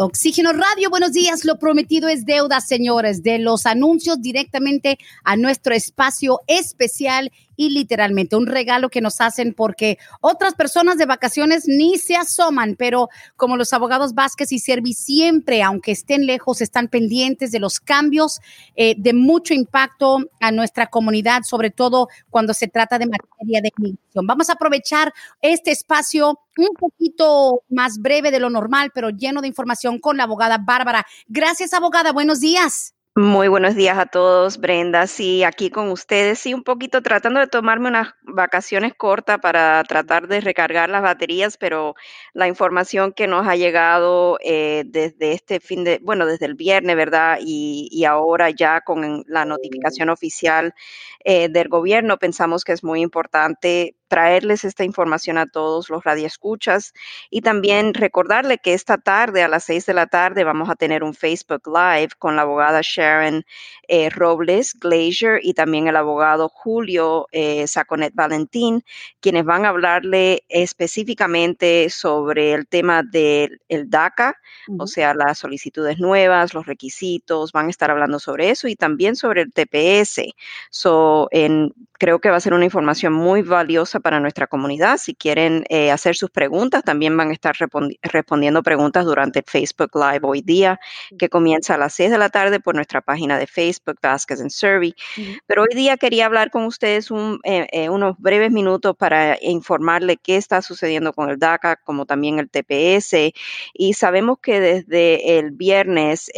Oxígeno Radio, buenos días. Lo prometido es deuda, señores, de los anuncios directamente a nuestro espacio especial y literalmente un regalo que nos hacen porque otras personas de vacaciones ni se asoman, pero como los abogados Vázquez y Servi siempre, aunque estén lejos, están pendientes de los cambios eh, de mucho impacto a nuestra comunidad, sobre todo cuando se trata de materia de inmigración. Vamos a aprovechar este espacio un poquito más breve de lo normal, pero lleno de información con la abogada Bárbara. Gracias, abogada. Buenos días. Muy buenos días a todos, Brenda. Sí, aquí con ustedes, sí, un poquito tratando de tomarme unas vacaciones cortas para tratar de recargar las baterías, pero la información que nos ha llegado eh, desde este fin de, bueno, desde el viernes, ¿verdad? Y, ahora ya con la notificación oficial eh, del gobierno, pensamos que es muy importante traerles esta información a todos los radioescuchas y también recordarle que esta tarde a las seis de la tarde vamos a tener un Facebook Live con la abogada Sharon eh, Robles Glazier y también el abogado Julio eh, Saconet Valentín, quienes van a hablarle específicamente sobre el tema del DACA, o sea, las solicitudes nuevas, los requisitos, van a estar hablando sobre eso y también sobre el TPS. So, en, creo que va a ser una información muy valiosa para nuestra comunidad. Si quieren eh, hacer sus preguntas, también van a estar respondiendo preguntas durante el Facebook Live hoy día, que comienza a las 6 de la tarde por nuestra página de Facebook, Vasquez and Survey. Pero hoy día quería hablar con ustedes eh, eh, unos breves minutos para informarle qué está sucediendo con el DACA, como también el TPS. Y sabemos que desde el viernes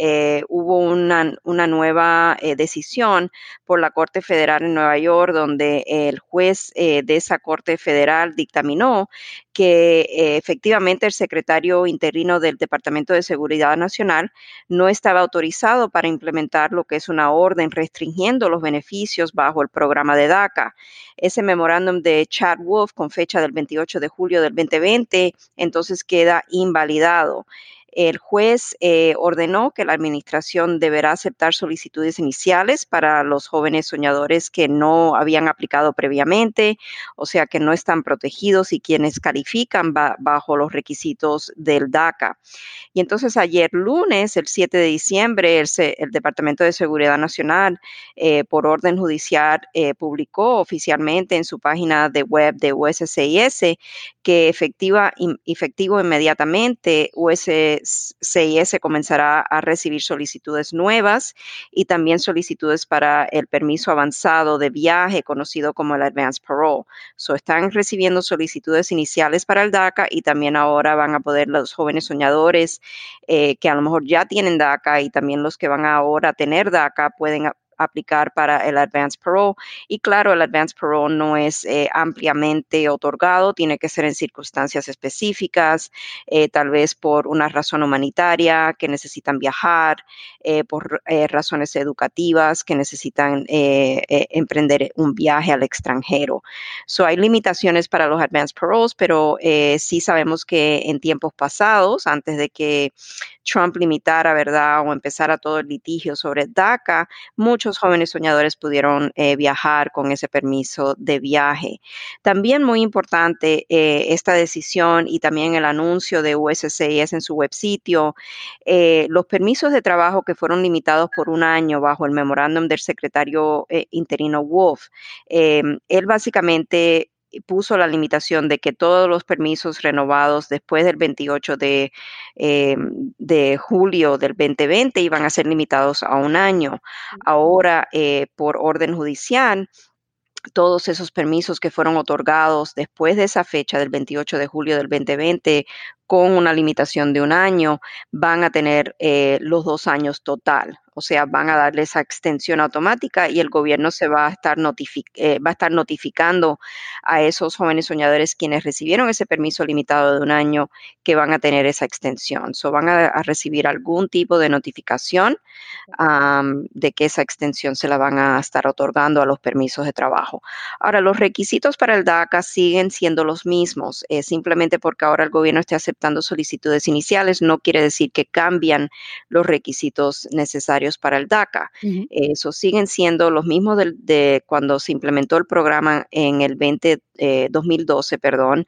hubo una, una nueva decisión por la Corte Federal en Nueva York, donde el juez de esa Corte Corte Federal dictaminó que eh, efectivamente el secretario interino del Departamento de Seguridad Nacional no estaba autorizado para implementar lo que es una orden restringiendo los beneficios bajo el programa de DACA. Ese memorándum de Chad Wolf con fecha del 28 de julio del 2020 entonces queda invalidado. El juez eh, ordenó que la administración deberá aceptar solicitudes iniciales para los jóvenes soñadores que no habían aplicado previamente, o sea, que no están protegidos y quienes califican bajo los requisitos del DACA. Y entonces ayer lunes, el 7 de diciembre, el, Departamento de Seguridad Nacional, eh, por orden judicial, eh, publicó oficialmente en su página de web de USCIS que efectiva, efectivo inmediatamente CIS comenzará a recibir solicitudes nuevas y también solicitudes para el permiso avanzado de viaje conocido como el Advanced Parole. So, están recibiendo solicitudes iniciales para el DACA y también ahora van a poder los jóvenes soñadores eh, que a lo mejor ya tienen DACA y también los que van ahora a tener DACA pueden aplicar para el Advanced Parole. Y claro, el Advanced Parole no es eh, ampliamente otorgado, tiene que ser en circunstancias específicas, eh, tal vez por una razón humanitaria, que necesitan viajar, eh, por razones educativas, que necesitan emprender un viaje al extranjero. So, hay limitaciones para los Advanced Paroles, pero sí sabemos que en tiempos pasados, antes de que Trump limitara, ¿verdad? O empezara todo el litigio sobre DACA, muchos jóvenes soñadores pudieron eh, viajar con ese permiso de viaje. También muy importante eh, esta decisión y también el anuncio de USCIS en su web sitio, eh, los permisos de trabajo que fueron limitados por un año bajo el memorándum del secretario interino Wolf. él básicamente puso la limitación de que todos los permisos renovados después del 28 de, eh, de julio del 2020 iban a ser limitados a un año. Ahora, eh, por orden judicial, todos esos permisos que fueron otorgados después de esa fecha del 28 de julio del 2020 con una limitación de un año van a tener eh, los dos años total o sea, van a darle esa extensión automática y el gobierno se va a estar, eh, va a estar notificando a esos jóvenes soñadores quienes recibieron ese permiso limitado de un año que van a tener esa extensión. So, van a, recibir algún tipo de notificación de que esa extensión se la van a estar otorgando a los permisos de trabajo. Ahora, los requisitos para el DACA siguen siendo los mismos. Eh, simplemente porque ahora el gobierno esté aceptando solicitudes iniciales no quiere decir que cambian los requisitos necesarios para el DACA. Eso siguen siendo los mismos de, cuando se implementó el programa en el 20, 2012, eh, perdón.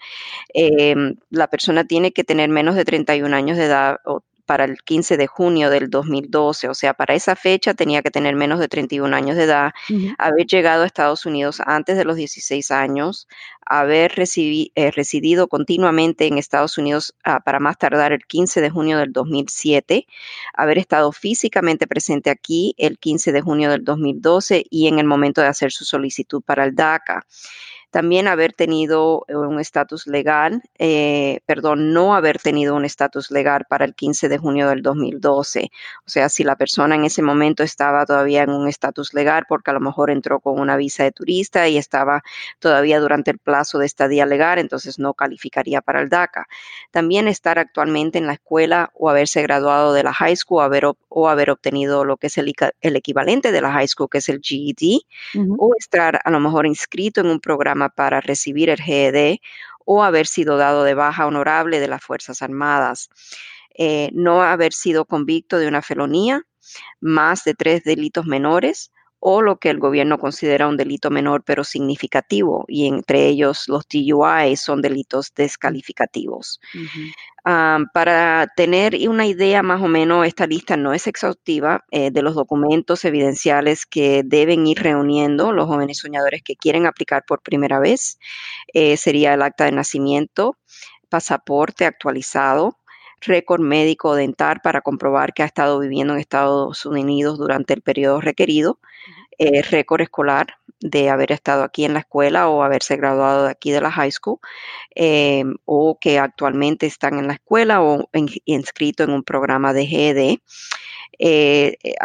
Em, la persona tiene que tener menos de 31 años de edad o para el 15 de junio del 2012, o sea, para esa fecha tenía que tener menos de 31 años de edad, haber llegado a Estados Unidos antes de los 16 años, haber eh, residido continuamente en Estados Unidos ah, para más tardar el 15 de junio del 2007, haber estado físicamente presente aquí el 15 de junio del 2012 y en el momento de hacer su solicitud para el DACA también haber tenido eh, un estatus legal, eh, perdón, no haber tenido un estatus legal para el 15 de junio del 2012. O sea, si la persona en ese momento estaba todavía en un estatus legal porque a lo mejor entró con una visa de turista y estaba todavía durante el plazo de estadía legal, entonces no calificaría para el DACA. También estar actualmente en la escuela o haberse graduado de la high school haber, o haber obtenido lo que es el, equivalente de la high school, que es el GED, o estar a lo mejor inscrito en un programa para recibir el GED o haber sido dado de baja honorable de las Fuerzas Armadas. Eh, no haber sido convicto de una felonía, más de tres delitos menores o lo que el gobierno considera un delito menor pero significativo, y entre ellos los DUI son delitos descalificativos. para tener una idea más o menos, esta lista no es exhaustiva eh, de los documentos evidenciales que deben ir reuniendo los jóvenes soñadores que quieren aplicar por primera vez. Eh, sería el acta de nacimiento, pasaporte actualizado, récord médico dental para comprobar que ha estado viviendo en Estados Unidos durante el periodo requerido, eh, récord escolar de haber estado aquí en la escuela o haberse graduado de aquí de la high school, em, o que actualmente están en la escuela o inscrito en un programa de GED. Eh, eh,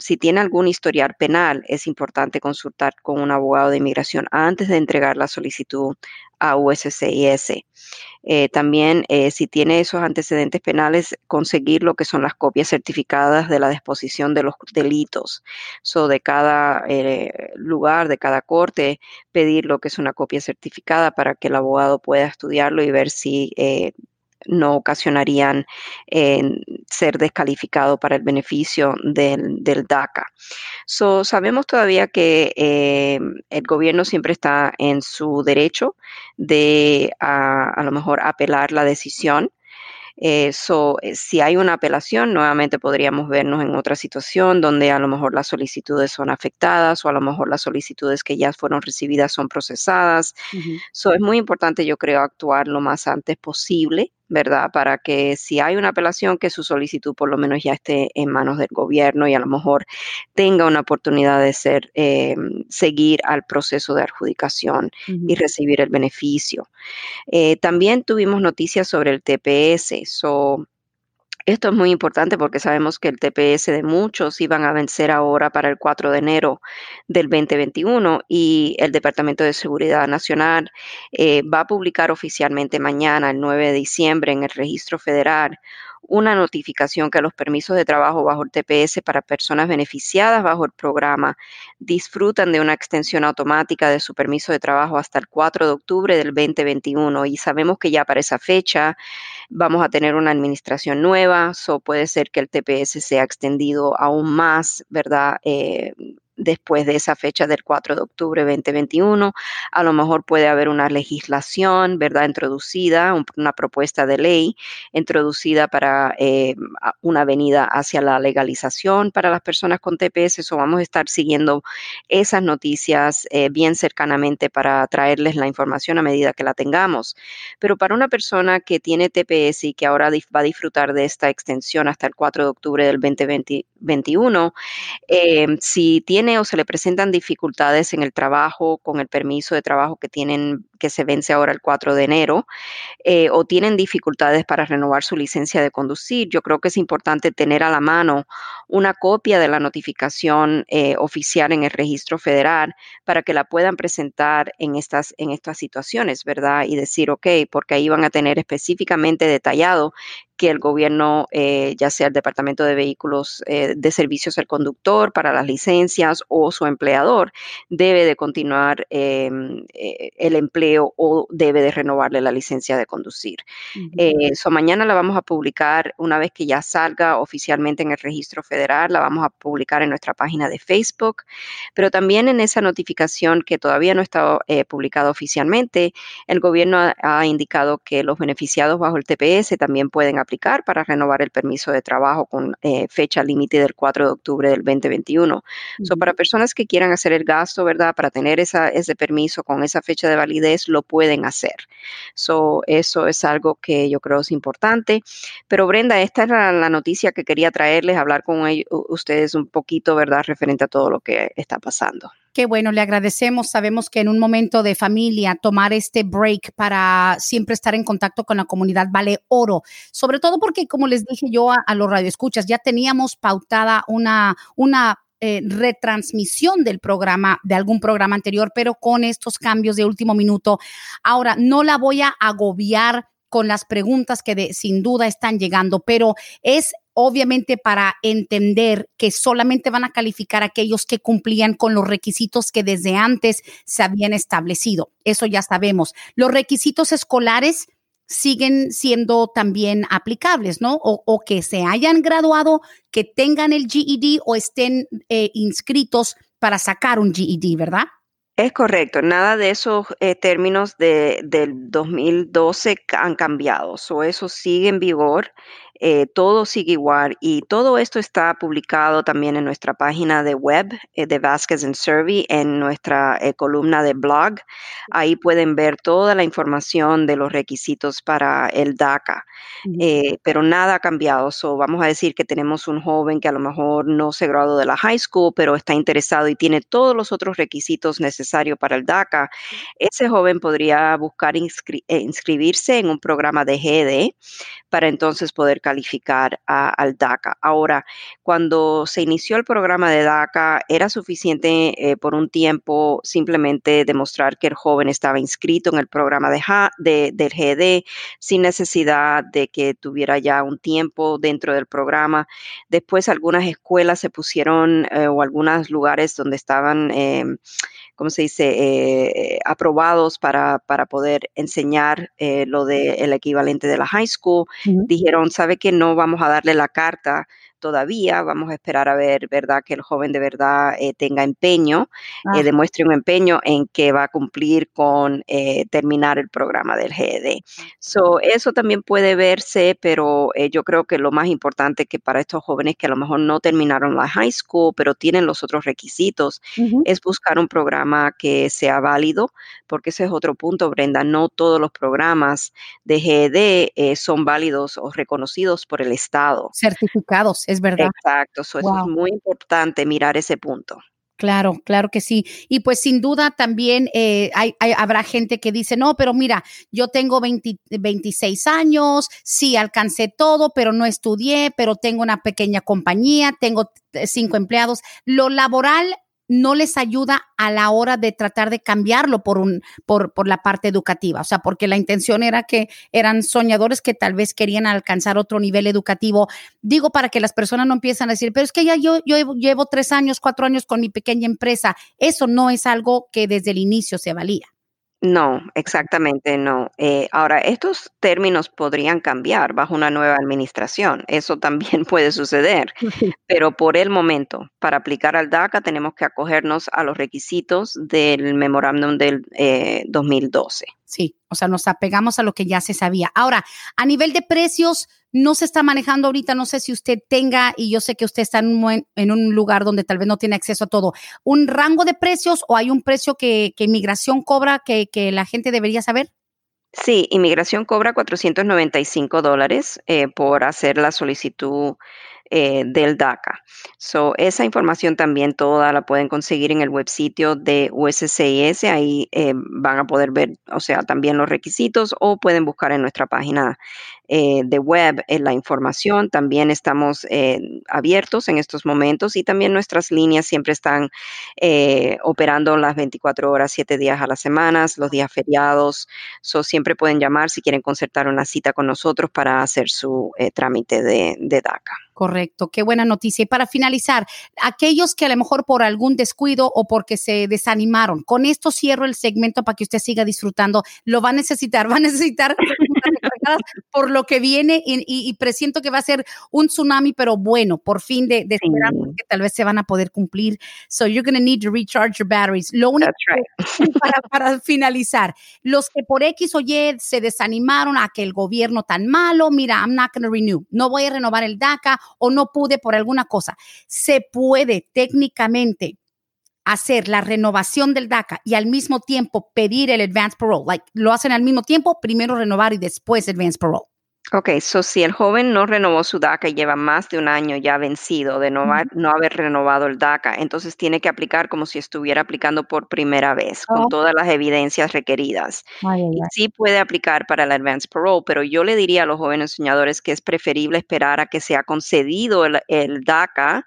si tiene algún historial penal, es importante consultar con un abogado de inmigración antes de entregar la solicitud a USCIS. Eh, también, si tiene esos antecedentes penales, conseguir lo que son las copias certificadas de la disposición de los delitos. So, de cada lugar, de cada corte, pedir lo que es una copia certificada para que el abogado pueda estudiarlo y ver si no ocasionarían ser descalificado para el beneficio del, DACA. So, sabemos todavía que eh, el gobierno siempre está en su derecho de a, lo mejor apelar la decisión. Eh, eh, si hay una apelación, nuevamente podríamos vernos en otra situación donde a lo mejor las solicitudes son afectadas o a lo mejor las solicitudes que ya fueron recibidas son procesadas. es muy importante, yo creo, actuar lo más antes posible ¿verdad? Para que si hay una apelación, que su solicitud por lo menos ya esté en manos del gobierno y a lo mejor tenga una oportunidad de ser, eh, seguir al proceso de adjudicación y recibir el beneficio. Eh, también tuvimos noticias sobre el TPS. So, esto es muy importante porque sabemos que el TPS de muchos iban a vencer ahora para el 4 de enero del 2021 y el Departamento de Seguridad Nacional eh, va a publicar oficialmente mañana, el 9 de diciembre, en el registro federal una notificación que los permisos de trabajo bajo el TPS para personas beneficiadas bajo el programa disfrutan de una extensión automática de su permiso de trabajo hasta el 4 de octubre del 2021 y sabemos que ya para esa fecha vamos a tener una administración nueva, o puede ser que el TPS sea extendido aún más, ¿verdad? Eh, después de esa fecha del 4 de octubre 2021. A lo mejor puede haber una legislación, ¿verdad?, introducida, una propuesta de ley introducida para eh, una venida hacia la legalización para las personas con TPS. Eso vamos a estar siguiendo esas noticias eh, bien cercanamente para traerles la información a medida que la tengamos. Pero para una persona que tiene TPS y que ahora va a disfrutar de esta extensión hasta el 4 de octubre del 2021, eh, si o se le presentan dificultades en el trabajo con el permiso de trabajo que tienen que se vence ahora el 4 de enero eh, o tienen dificultades para renovar su licencia de conducir, yo creo que es importante tener a la mano una copia de la notificación eh, oficial en el registro federal para que la puedan presentar en estas, en estas situaciones, ¿verdad? Y decir, ok, porque ahí van a tener específicamente detallado que el gobierno, eh, ya sea el Departamento de Vehículos eh, de Servicios al Conductor para las licencias o su empleador, debe de continuar em, eh, el empleo o debe de renovarle la licencia de conducir. Eso mañana la vamos a publicar una vez que ya salga oficialmente en el registro federal federal, la vamos a publicar en nuestra página de Facebook, pero también en esa notificación que todavía no está eh, publicada oficialmente, el gobierno ha, indicado que los beneficiados bajo el TPS también pueden aplicar para renovar el permiso de trabajo con eh, fecha límite del 4 de octubre del 2021. So, para personas que quieran hacer el gasto, ¿verdad? Para tener esa, ese permiso con esa fecha de validez, lo pueden hacer. So, eso es algo que yo creo es importante. Pero Brenda, esta es la, noticia que quería traerles, hablar con ustedes un poquito, ¿verdad? Referente a todo lo que está pasando. Qué bueno, le agradecemos. Sabemos que en un momento de familia tomar este break para siempre estar en contacto con la comunidad vale oro. Sobre todo porque, como les dije yo a, los radioescuchas, ya teníamos pautada una, una eh, retransmisión del programa, de algún programa anterior, pero con estos cambios de último minuto. Ahora, no la voy a agobiar con las preguntas que sin duda están llegando, pero es obviamente para entender que solamente van a calificar aquellos que cumplían con los requisitos que desde antes se habían establecido. Eso ya sabemos. Los requisitos escolares siguen siendo también aplicables, ¿no? O, que se hayan graduado, que tengan el GED o estén eh, inscritos para sacar un GED, ¿verdad? Es correcto, nada de esos eh, términos de, del 2012 han cambiado, o eso sigue en vigor eh, todo sigue igual y todo esto está publicado también en nuestra página de web eh, de Vasquez and Survey, en nuestra eh, columna de blog. Ahí pueden ver toda la información de los requisitos para el DACA, pero nada ha cambiado. So, vamos a decir que tenemos un joven que a lo mejor no se graduó de la high school, pero está interesado y tiene todos los otros requisitos necesarios para el DACA. Ese joven podría buscar inscribirse en un programa de GED para entonces poder calificar al DACA. Ahora, cuando se inició el programa de DACA, era suficiente eh, por un tiempo simplemente demostrar que el joven estaba inscrito en el programa de, del GED sin necesidad de que tuviera ya un tiempo dentro del programa. Después algunas escuelas se pusieron eh, o algunos lugares donde estaban... Em, ¿cómo se dice?, eh, aprobados para, para, poder enseñar eh, lo del equivalente de la high school, dijeron, ¿sabe que no vamos a darle la carta todavía. Vamos a esperar a ver, ¿verdad? Que el joven de verdad eh, tenga empeño, eh, demuestre un empeño en que va a cumplir con eh, terminar el programa del GED. So, eso también puede verse, pero yo creo que lo más importante que para estos jóvenes que a lo mejor no terminaron la high school, pero tienen los otros requisitos, es buscar un programa que sea válido, porque ese es otro punto, Brenda. No todos los programas de GED son válidos o reconocidos por el Estado. Certificados, es verdad. Exacto, eso es muy importante mirar ese punto. Claro, claro que sí. Y pues sin duda también eh, hay, habrá gente que dice, no, pero mira, yo tengo 26 años, sí alcancé todo, pero no estudié, pero tengo una pequeña compañía, tengo cinco empleados. Lo laboral no les ayuda a la hora de tratar de cambiarlo por un por, por la parte educativa, o sea, porque la intención era que eran soñadores que tal vez querían alcanzar otro nivel educativo. Digo para que las personas no empiezan a decir, pero es que ya yo, yo llevo tres años, cuatro años con mi pequeña empresa. Eso no es algo que desde el inicio se valía. No, exactamente no. Eh, ahora, estos términos podrían cambiar bajo una nueva administración. Eso también puede suceder. Pero por el momento, para aplicar al DACA, tenemos que acogernos a los requisitos del memorándum del 2012. Sí, o sea, nos apegamos a lo que ya se sabía. Ahora, a nivel de precios, no se está manejando ahorita, no sé si usted tenga, y yo sé que usted está en un, lugar donde tal vez no tiene acceso a todo, un rango de precios o hay un precio que, inmigración cobra que, que la gente debería saber? Sí, inmigración cobra 495 dólares eh, por hacer la solicitud eh, del DACA. So, esa información también toda la pueden conseguir en el web sitio de USCIS. Ahí eh, van a poder ver, o sea, también los requisitos o pueden buscar en nuestra página eh, de web la información. También estamos abiertos en estos momentos y también nuestras líneas siempre están operando las 24 horas, 7 días a la semana, los días feriados. So, siempre pueden llamar si quieren concertar una cita con nosotros para hacer su trámite de, de DACA. Correcto, qué buena noticia. Y para finalizar, aquellos que a lo mejor por algún descuido o porque se desanimaron, con esto cierro el segmento para que usted siga disfrutando. Lo va a necesitar, va a necesitar por lo que viene y, presiento que va a ser un tsunami, pero bueno, por fin de, de esperar, porque tal vez se van a poder cumplir. So you're going to need to recharge your batteries. Lo único para, para finalizar, los que por X o Y se desanimaron a que el gobierno tan malo, mira, I'm not going to renew, no voy a renovar el DACA o no pude por alguna cosa. Se puede técnicamente hacer la renovación del DACA y al mismo tiempo pedir el advance parole. Like, lo hacen al mismo tiempo, primero renovar y después advance parole. Ok, so si el joven no renovó su DACA y lleva más de un año ya vencido de no, no haber renovado el DACA, entonces tiene que aplicar como si estuviera aplicando por primera vez, con oh. todas las evidencias requeridas. y sí puede aplicar para el Advance Parole, pero yo le diría a los jóvenes soñadores que es preferible esperar a que sea concedido el, el DACA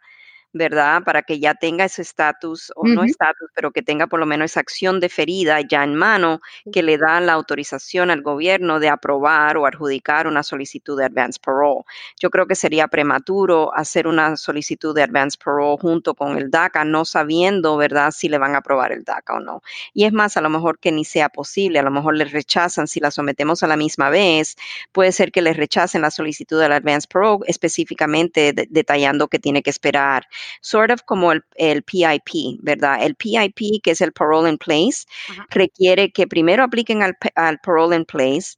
¿verdad? Para que ya tenga ese estatus, o no estatus, pero que tenga por lo menos esa acción deferida ya en mano que le da la autorización al gobierno de aprobar o adjudicar una solicitud de advance parole. Yo creo que sería prematuro hacer una solicitud de advance parole junto con el DACA, no sabiendo, ¿verdad?, si le van a aprobar el DACA o no. Y es más, a lo mejor que ni sea posible, a lo mejor le rechazan si la sometemos a la misma vez, puede ser que le rechacen la solicitud del advance parole, específicamente detallando que tiene que esperar sort of como el, PIP, ¿verdad? El PIP, que es el Parole in Place, requiere que primero apliquen al, al Parole in Place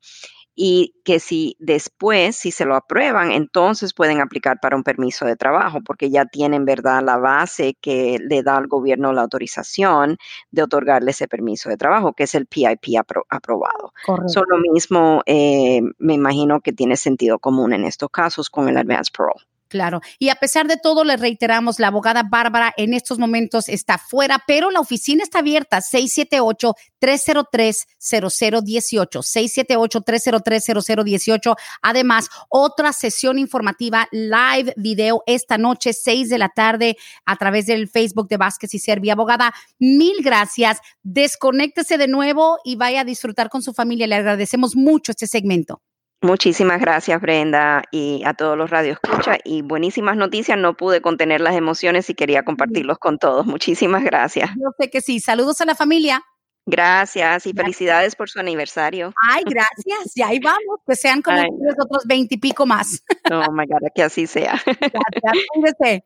y que si después, si se lo aprueban, entonces pueden aplicar para un permiso de trabajo, porque ya tienen, ¿verdad?, la base que le da al gobierno la autorización de otorgarle ese permiso de trabajo, que es el PIP aprobado. Correcto. lo mismo, eh, me imagino que tiene sentido común en estos casos con el Advance Parole. Claro. Y a pesar de todo, le reiteramos, la abogada Bárbara en estos momentos está fuera, pero la oficina está abierta, 678-303-0018, 678-303-0018. Además, otra sesión informativa live video esta noche, 6 de la tarde, a través del Facebook de Vázquez y Servi. Abogada, mil gracias. Desconéctese de nuevo y vaya a disfrutar con su familia. Le agradecemos mucho este segmento. Muchísimas gracias, Brenda, y a todos los radioescuchas. Y buenísimas noticias. No pude contener las emociones y quería compartirlos con todos. Muchísimas gracias. Yo sé que sí. Saludos a la familia. Gracias y felicidades por su aniversario. Ay, gracias. Y ahí vamos, que sean como los otros veintipico más. Oh my God, que así sea. Gracias,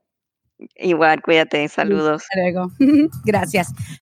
Igual, cuídate. Saludos. Hasta luego. Gracias.